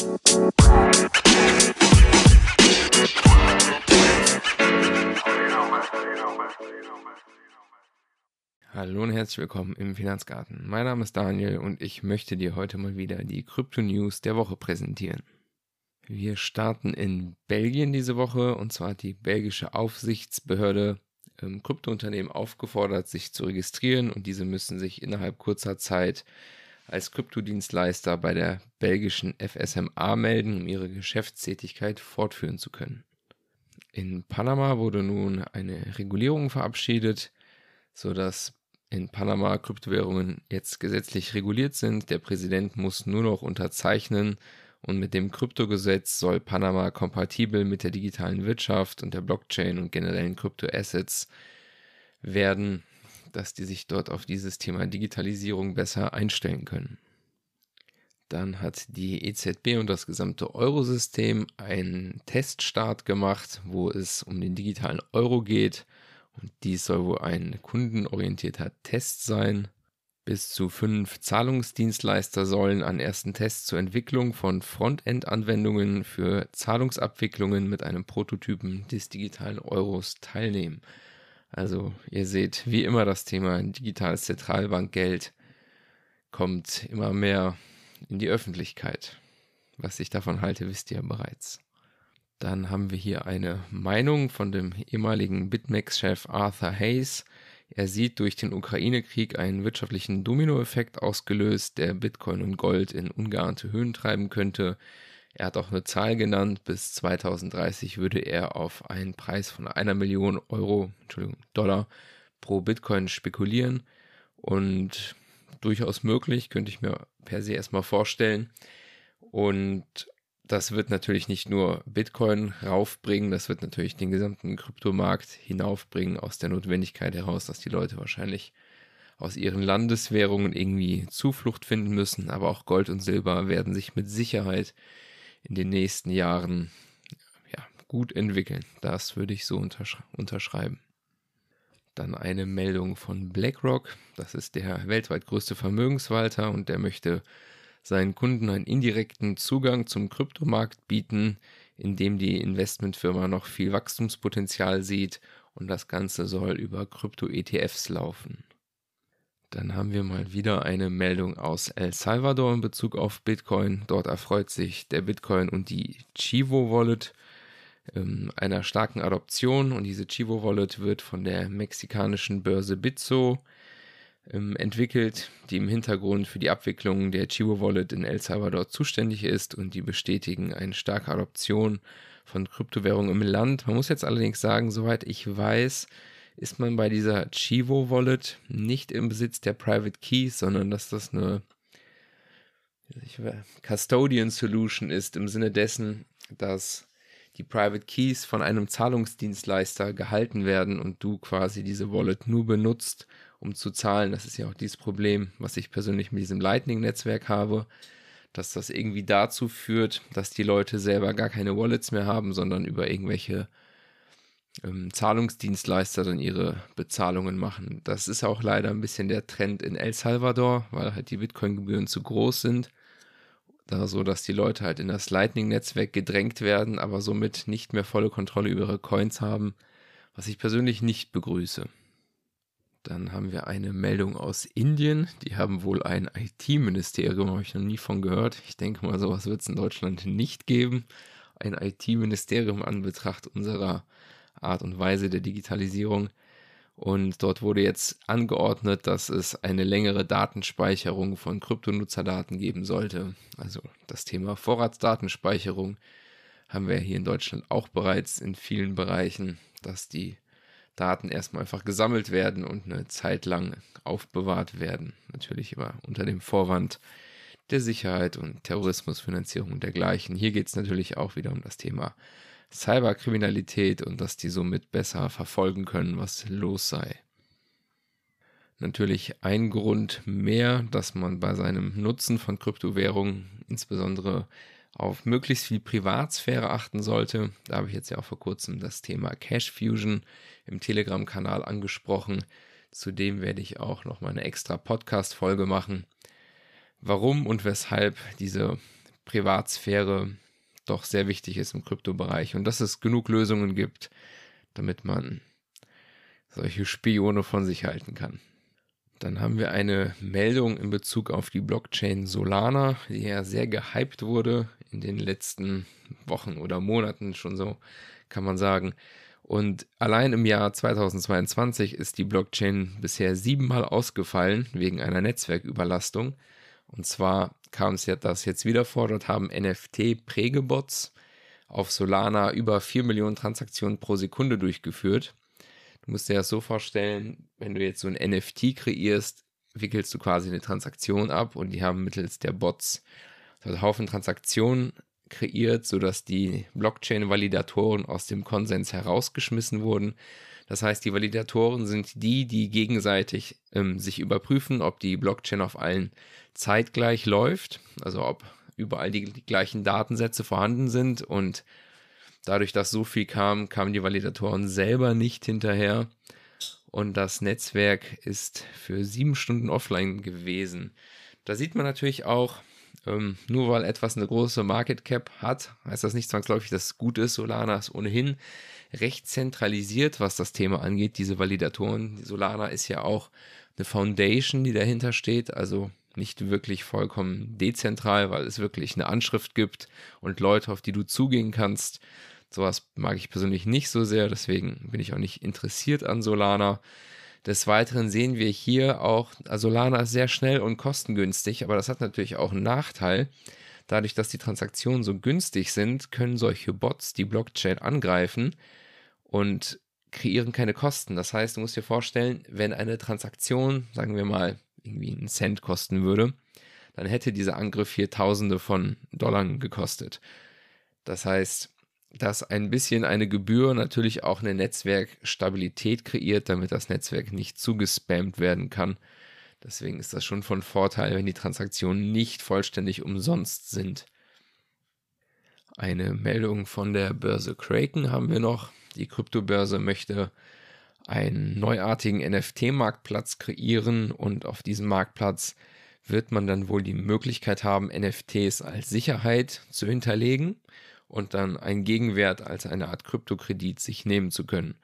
Hallo und herzlich willkommen im Finanzgarten. Mein Name ist Daniel und ich möchte dir heute mal wieder die Krypto-News der Woche präsentieren. Wir starten in Belgien diese Woche und zwar hat die belgische Aufsichtsbehörde ähm, Kryptounternehmen aufgefordert, sich zu registrieren und diese müssen sich innerhalb kurzer Zeit als Kryptodienstleister bei der belgischen FSMA melden, um ihre Geschäftstätigkeit fortführen zu können. In Panama wurde nun eine Regulierung verabschiedet, sodass in Panama Kryptowährungen jetzt gesetzlich reguliert sind. Der Präsident muss nur noch unterzeichnen und mit dem Kryptogesetz soll Panama kompatibel mit der digitalen Wirtschaft und der Blockchain und generellen Kryptoassets werden, dass die sich dort auf dieses Thema Digitalisierung besser einstellen können. Dann hat die EZB und das gesamte Eurosystem einen Teststart gemacht, wo es um den digitalen Euro geht. Und dies soll wohl ein kundenorientierter Test sein. Bis zu fünf Zahlungsdienstleister sollen an ersten Tests zur Entwicklung von Frontend-Anwendungen für Zahlungsabwicklungen mit einem Prototypen des digitalen Euros teilnehmen. Also ihr seht, wie immer das Thema digitales Zentralbankgeld kommt immer mehr in die Öffentlichkeit. Was ich davon halte, wisst ihr bereits. Dann haben wir hier eine Meinung von dem ehemaligen BitMEX-Chef Arthur Hayes. Er sieht durch den Ukraine-Krieg einen wirtschaftlichen Dominoeffekt ausgelöst, der Bitcoin und Gold in ungeahnte Höhen treiben könnte. Er hat auch eine Zahl genannt, bis 2030 würde er auf einen Preis von einer Million Euro, Entschuldigung, Dollar pro Bitcoin spekulieren. Und durchaus möglich, könnte ich mir per se erstmal vorstellen. Und das wird natürlich nicht nur Bitcoin raufbringen, das wird natürlich den gesamten Kryptomarkt hinaufbringen aus der Notwendigkeit heraus, dass die Leute wahrscheinlich aus ihren Landeswährungen irgendwie Zuflucht finden müssen. Aber auch Gold und Silber werden sich mit Sicherheit in den nächsten Jahren ja, gut entwickeln. Das würde ich so untersch unterschreiben. Dann eine Meldung von BlackRock. Das ist der weltweit größte Vermögenswalter und der möchte seinen Kunden einen indirekten Zugang zum Kryptomarkt bieten, indem die Investmentfirma noch viel Wachstumspotenzial sieht und das Ganze soll über Krypto-ETFs laufen. Dann haben wir mal wieder eine Meldung aus El Salvador in Bezug auf Bitcoin. Dort erfreut sich der Bitcoin und die Chivo Wallet ähm, einer starken Adoption und diese Chivo Wallet wird von der mexikanischen Börse Bitso ähm, entwickelt, die im Hintergrund für die Abwicklung der Chivo Wallet in El Salvador zuständig ist und die bestätigen eine starke Adoption von Kryptowährungen im Land. Man muss jetzt allerdings sagen, soweit ich weiß, ist man bei dieser Chivo Wallet nicht im Besitz der Private Keys, sondern dass das eine Custodian Solution ist im Sinne dessen, dass die Private Keys von einem Zahlungsdienstleister gehalten werden und du quasi diese Wallet nur benutzt, um zu zahlen. Das ist ja auch dieses Problem, was ich persönlich mit diesem Lightning-Netzwerk habe, dass das irgendwie dazu führt, dass die Leute selber gar keine Wallets mehr haben, sondern über irgendwelche ähm, Zahlungsdienstleister dann ihre Bezahlungen machen. Das ist auch leider ein bisschen der Trend in El Salvador, weil halt die Bitcoin-Gebühren zu groß sind. Da so, dass die Leute halt in das Lightning-Netzwerk gedrängt werden, aber somit nicht mehr volle Kontrolle über ihre Coins haben, was ich persönlich nicht begrüße. Dann haben wir eine Meldung aus Indien. Die haben wohl ein IT-Ministerium, habe ich noch nie von gehört. Ich denke mal, sowas wird es in Deutschland nicht geben. Ein IT-Ministerium an Betracht unserer Art und Weise der Digitalisierung. Und dort wurde jetzt angeordnet, dass es eine längere Datenspeicherung von Kryptonutzerdaten geben sollte. Also das Thema Vorratsdatenspeicherung haben wir hier in Deutschland auch bereits in vielen Bereichen, dass die Daten erstmal einfach gesammelt werden und eine Zeit lang aufbewahrt werden. Natürlich immer unter dem Vorwand der Sicherheit und Terrorismusfinanzierung und dergleichen. Hier geht es natürlich auch wieder um das Thema Cyberkriminalität und dass die somit besser verfolgen können, was los sei. Natürlich ein Grund mehr, dass man bei seinem Nutzen von Kryptowährungen insbesondere auf möglichst viel Privatsphäre achten sollte. Da habe ich jetzt ja auch vor kurzem das Thema Cash Fusion im Telegram-Kanal angesprochen. Zudem werde ich auch noch mal eine extra Podcast-Folge machen, warum und weshalb diese Privatsphäre doch sehr wichtig ist im Kryptobereich und dass es genug Lösungen gibt, damit man solche Spione von sich halten kann. Dann haben wir eine Meldung in Bezug auf die Blockchain Solana, die ja sehr gehypt wurde in den letzten Wochen oder Monaten schon so, kann man sagen. Und allein im Jahr 2022 ist die Blockchain bisher siebenmal ausgefallen wegen einer Netzwerküberlastung. Und zwar kam es ja das jetzt wieder vor, dort haben NFT-Prägebots auf Solana über 4 Millionen Transaktionen pro Sekunde durchgeführt. Du musst dir das so vorstellen, wenn du jetzt so ein NFT kreierst, wickelst du quasi eine Transaktion ab und die haben mittels der Bots einen Haufen Transaktionen kreiert, sodass die Blockchain-Validatoren aus dem Konsens herausgeschmissen wurden. Das heißt, die Validatoren sind die, die gegenseitig ähm, sich überprüfen, ob die Blockchain auf allen zeitgleich läuft, also ob überall die, die gleichen Datensätze vorhanden sind und dadurch, dass so viel kam, kamen die Validatoren selber nicht hinterher und das Netzwerk ist für sieben Stunden offline gewesen. Da sieht man natürlich auch, ähm, nur weil etwas eine große Market Cap hat, heißt das nicht zwangsläufig, dass es gut ist. Solana ist ohnehin recht zentralisiert, was das Thema angeht, diese Validatoren. Solana ist ja auch eine Foundation, die dahinter steht, also nicht wirklich vollkommen dezentral, weil es wirklich eine Anschrift gibt und Leute, auf die du zugehen kannst. Sowas mag ich persönlich nicht so sehr, deswegen bin ich auch nicht interessiert an Solana. Des Weiteren sehen wir hier auch, also Solana ist sehr schnell und kostengünstig, aber das hat natürlich auch einen Nachteil. Dadurch, dass die Transaktionen so günstig sind, können solche Bots die Blockchain angreifen und kreieren keine Kosten. Das heißt, du musst dir vorstellen, wenn eine Transaktion, sagen wir mal, irgendwie einen Cent kosten würde, dann hätte dieser Angriff hier Tausende von Dollar gekostet. Das heißt, dass ein bisschen eine Gebühr natürlich auch eine Netzwerkstabilität kreiert, damit das Netzwerk nicht zugespammt werden kann. Deswegen ist das schon von Vorteil, wenn die Transaktionen nicht vollständig umsonst sind. Eine Meldung von der Börse Kraken haben wir noch. Die Kryptobörse möchte einen neuartigen NFT-Marktplatz kreieren und auf diesem Marktplatz wird man dann wohl die Möglichkeit haben, NFTs als Sicherheit zu hinterlegen und dann einen Gegenwert als eine Art Kryptokredit sich nehmen zu können.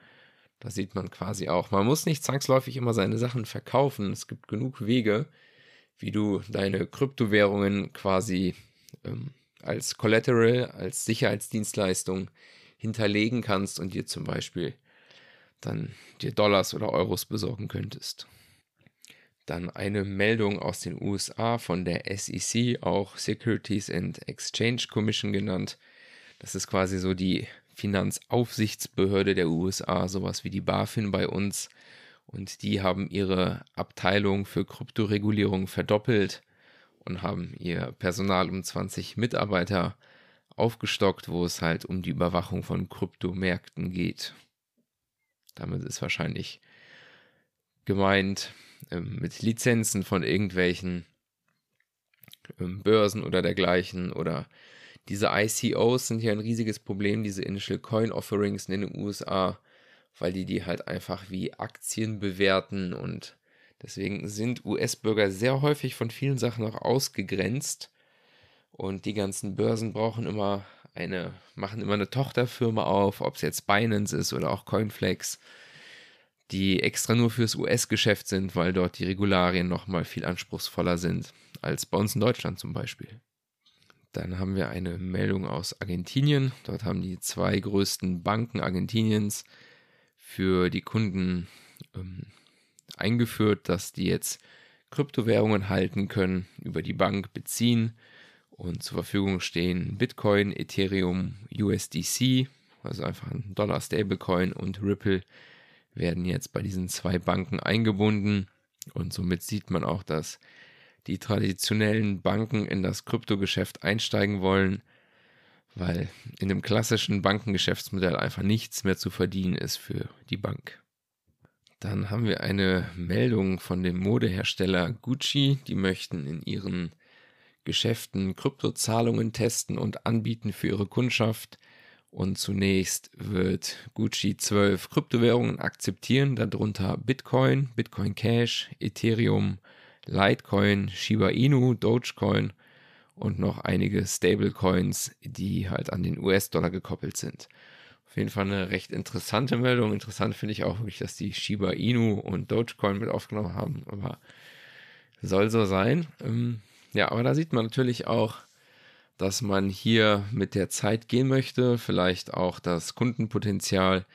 Da sieht man quasi auch, man muss nicht zwangsläufig immer seine Sachen verkaufen. Es gibt genug Wege, wie du deine Kryptowährungen quasi ähm, als Collateral, als Sicherheitsdienstleistung hinterlegen kannst und dir zum Beispiel dann dir Dollars oder Euros besorgen könntest. Dann eine Meldung aus den USA von der SEC, auch Securities and Exchange Commission genannt. Das ist quasi so die Finanzaufsichtsbehörde der USA, sowas wie die BaFin bei uns. Und die haben ihre Abteilung für Kryptoregulierung verdoppelt und haben ihr Personal um 20 Mitarbeiter aufgestockt, wo es halt um die Überwachung von Kryptomärkten geht. Damit ist wahrscheinlich gemeint ähm, mit Lizenzen von irgendwelchen ähm, Börsen oder dergleichen oder diese ICOs sind ja ein riesiges Problem, diese Initial Coin Offerings in den USA, weil die die halt einfach wie Aktien bewerten und deswegen sind US-Bürger sehr häufig von vielen Sachen auch ausgegrenzt und die ganzen Börsen brauchen immer eine, machen immer eine Tochterfirma auf, ob es jetzt Binance ist oder auch Coinflex, die extra nur fürs US-Geschäft sind, weil dort die Regularien nochmal viel anspruchsvoller sind als bei uns in Deutschland zum Beispiel. Dann haben wir eine Meldung aus Argentinien. Dort haben die zwei größten Banken Argentiniens für die Kunden ähm, eingeführt, dass die jetzt Kryptowährungen halten können, über die Bank beziehen und zur Verfügung stehen Bitcoin, Ethereum, USDC, also einfach ein Dollar Stablecoin und Ripple werden jetzt bei diesen zwei Banken eingebunden und somit sieht man auch, dass die traditionellen Banken in das Kryptogeschäft einsteigen wollen, weil in dem klassischen Bankengeschäftsmodell einfach nichts mehr zu verdienen ist für die Bank. Dann haben wir eine Meldung von dem Modehersteller Gucci, die möchten in ihren Geschäften Kryptozahlungen testen und anbieten für ihre Kundschaft. Und zunächst wird Gucci 12 Kryptowährungen akzeptieren, darunter Bitcoin, Bitcoin Cash, Ethereum, Litecoin, Shiba Inu, Dogecoin und noch einige Stablecoins, die halt an den US-Dollar gekoppelt sind. Auf jeden Fall eine recht interessante Meldung. Interessant finde ich auch wirklich, dass die Shiba Inu und Dogecoin mit aufgenommen haben, aber soll so sein. Ähm, ja, aber da sieht man natürlich auch, dass man hier mit der Zeit gehen möchte, vielleicht auch das Kundenpotenzial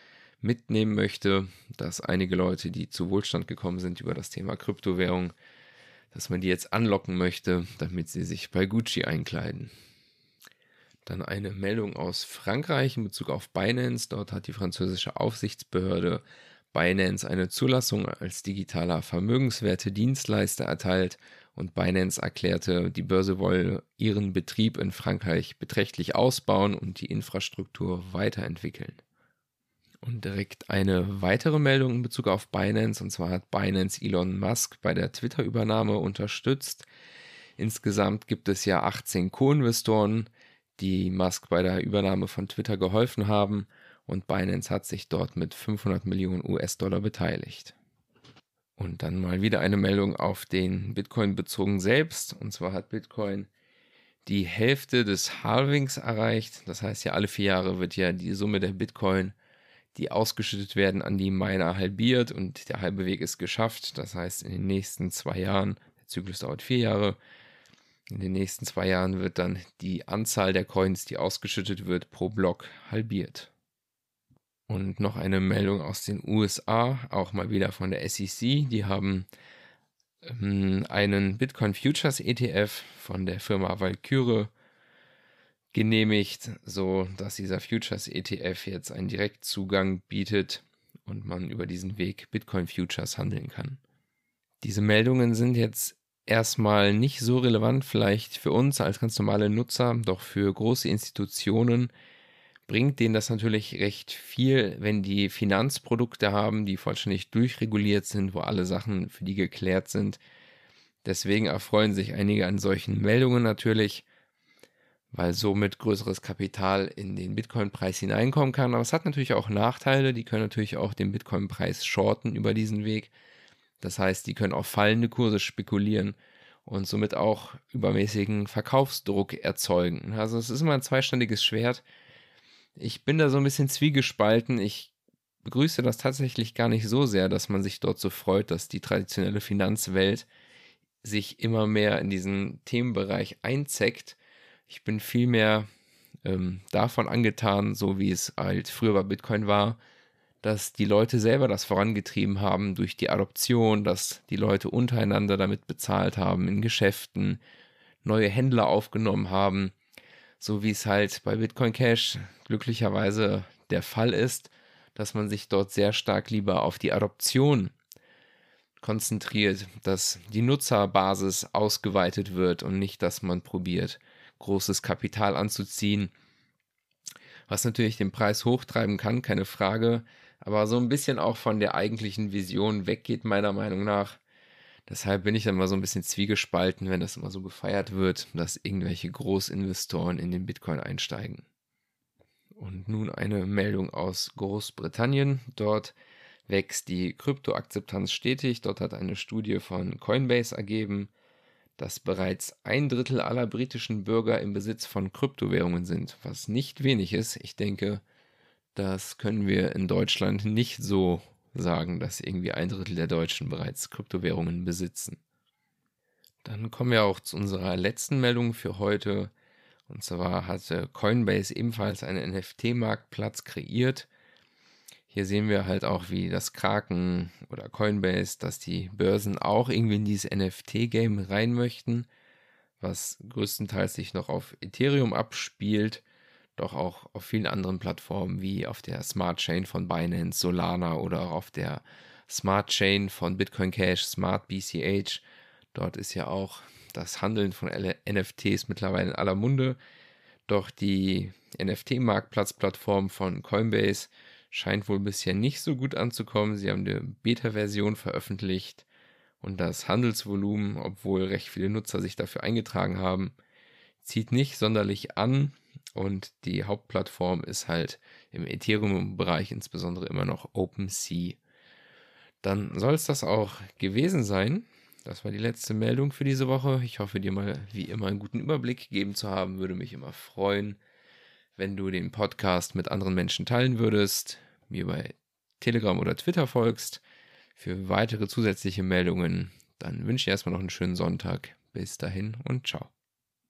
mitnehmen möchte, dass einige Leute, die zu Wohlstand gekommen sind über das Thema Kryptowährung, dass man die jetzt anlocken möchte, damit sie sich bei Gucci einkleiden. Dann eine Meldung aus Frankreich in Bezug auf Binance. Dort hat die französische Aufsichtsbehörde Binance eine Zulassung als digitaler Vermögenswerte-Dienstleister erteilt und Binance erklärte, die Börse wolle ihren Betrieb in Frankreich beträchtlich ausbauen und die Infrastruktur weiterentwickeln. Und direkt eine weitere Meldung in Bezug auf Binance, und zwar hat Binance Elon Musk bei der Twitter-Übernahme unterstützt. Insgesamt gibt es ja 18 Co-Investoren, die Musk bei der Übernahme von Twitter geholfen haben und Binance hat sich dort mit 500 Millionen US-Dollar beteiligt. Und dann mal wieder eine Meldung auf den Bitcoin bezogen selbst. Und zwar hat Bitcoin die Hälfte des Halvings erreicht. Das heißt ja, alle vier Jahre wird ja die Summe der Bitcoin, die ausgeschüttet werden, an die Miner halbiert und der halbe Weg ist geschafft. Das heißt, in den nächsten zwei Jahren, der Zyklus dauert vier Jahre, in den nächsten zwei Jahren wird dann die Anzahl der Coins, die ausgeschüttet wird, pro Block halbiert. Und noch eine Meldung aus den USA, auch mal wieder von der SEC. Die haben ähm, einen Bitcoin Futures ETF von der Firma Valkyrie genehmigt, so dass dieser Futures ETF jetzt einen Direktzugang bietet und man über diesen Weg Bitcoin Futures handeln kann. Diese Meldungen sind jetzt erstmal nicht so relevant vielleicht für uns als ganz normale Nutzer, doch für große Institutionen bringt denen das natürlich recht viel, wenn die Finanzprodukte haben, die vollständig durchreguliert sind, wo alle Sachen für die geklärt sind. Deswegen erfreuen sich einige an solchen Meldungen natürlich, weil somit größeres Kapital in den Bitcoin-Preis hineinkommen kann. Aber es hat natürlich auch Nachteile. Die können natürlich auch den Bitcoin-Preis shorten über diesen Weg. Das heißt, die können auf fallende Kurse spekulieren und somit auch übermäßigen Verkaufsdruck erzeugen. Also es ist immer ein zweiständiges Schwert. Ich bin da so ein bisschen zwiegespalten. Ich begrüße das tatsächlich gar nicht so sehr, dass man sich dort so freut, dass die traditionelle Finanzwelt sich immer mehr in diesen Themenbereich einzeckt. Ich bin vielmehr ähm, davon angetan, so wie es halt früher bei Bitcoin war, dass die Leute selber das vorangetrieben haben durch die Adoption, dass die Leute untereinander damit bezahlt haben in Geschäften, neue Händler aufgenommen haben so wie es halt bei Bitcoin Cash glücklicherweise der Fall ist, dass man sich dort sehr stark lieber auf die Adoption konzentriert, dass die Nutzerbasis ausgeweitet wird und nicht, dass man probiert, großes Kapital anzuziehen, was natürlich den Preis hochtreiben kann, keine Frage, aber so ein bisschen auch von der eigentlichen Vision weggeht, meiner Meinung nach. Deshalb bin ich dann mal so ein bisschen zwiegespalten, wenn das immer so gefeiert wird, dass irgendwelche Großinvestoren in den Bitcoin einsteigen. Und nun eine Meldung aus Großbritannien. Dort wächst die Kryptoakzeptanz stetig. Dort hat eine Studie von Coinbase ergeben, dass bereits ein Drittel aller britischen Bürger im Besitz von Kryptowährungen sind, was nicht wenig ist. Ich denke, das können wir in Deutschland nicht so sagen, dass irgendwie ein Drittel der Deutschen bereits Kryptowährungen besitzen. Dann kommen wir auch zu unserer letzten Meldung für heute. Und zwar hatte Coinbase ebenfalls einen NFT-Marktplatz kreiert. Hier sehen wir halt auch, wie das Kraken oder Coinbase, dass die Börsen auch irgendwie in dieses NFT-Game rein möchten, was größtenteils sich noch auf Ethereum abspielt doch auch auf vielen anderen Plattformen wie auf der Smart Chain von Binance, Solana oder auch auf der Smart Chain von Bitcoin Cash, Smart BCH. Dort ist ja auch das Handeln von NFTs mittlerweile in aller Munde. Doch die NFT-Marktplatzplattform von Coinbase scheint wohl bisher nicht so gut anzukommen. Sie haben eine Beta-Version veröffentlicht und das Handelsvolumen, obwohl recht viele Nutzer sich dafür eingetragen haben, zieht nicht sonderlich an. Und die Hauptplattform ist halt im Ethereum-Bereich insbesondere immer noch OpenSea. Dann soll es das auch gewesen sein das war die letzte Meldung für diese Woche. Ich hoffe, dir mal wie immer einen guten Überblick gegeben zu haben. Würde mich immer freuen, wenn du den Podcast mit anderen Menschen teilen würdest, mir bei Telegram oder Twitter folgst. Für weitere zusätzliche Meldungen, dann wünsche ich erstmal noch einen schönen Sonntag. Bis dahin und ciao.